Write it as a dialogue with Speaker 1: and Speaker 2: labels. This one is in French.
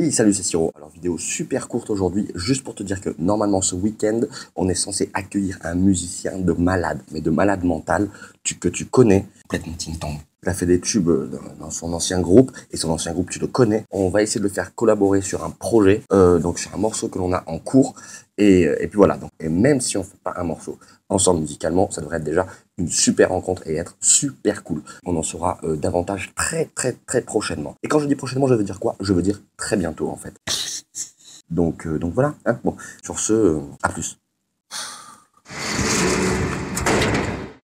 Speaker 1: Oui, salut, c'est Siro. Alors, vidéo super courte aujourd'hui, juste pour te dire que normalement ce week-end, on est censé accueillir un musicien de malade, mais de malade mental, que tu connais, complètement ting tong. Il a fait des tubes dans son ancien groupe, et son ancien groupe, tu le connais. On va essayer de le faire collaborer sur un projet, euh, donc sur un morceau que l'on a en cours. Et, euh, et puis voilà, donc, et même si on fait pas un morceau ensemble musicalement, ça devrait être déjà super rencontre et être super cool. On en saura euh, davantage très très très prochainement. Et quand je dis prochainement, je veux dire quoi? Je veux dire très bientôt en fait. Donc, euh, donc voilà. Hein bon, sur ce, euh, à plus.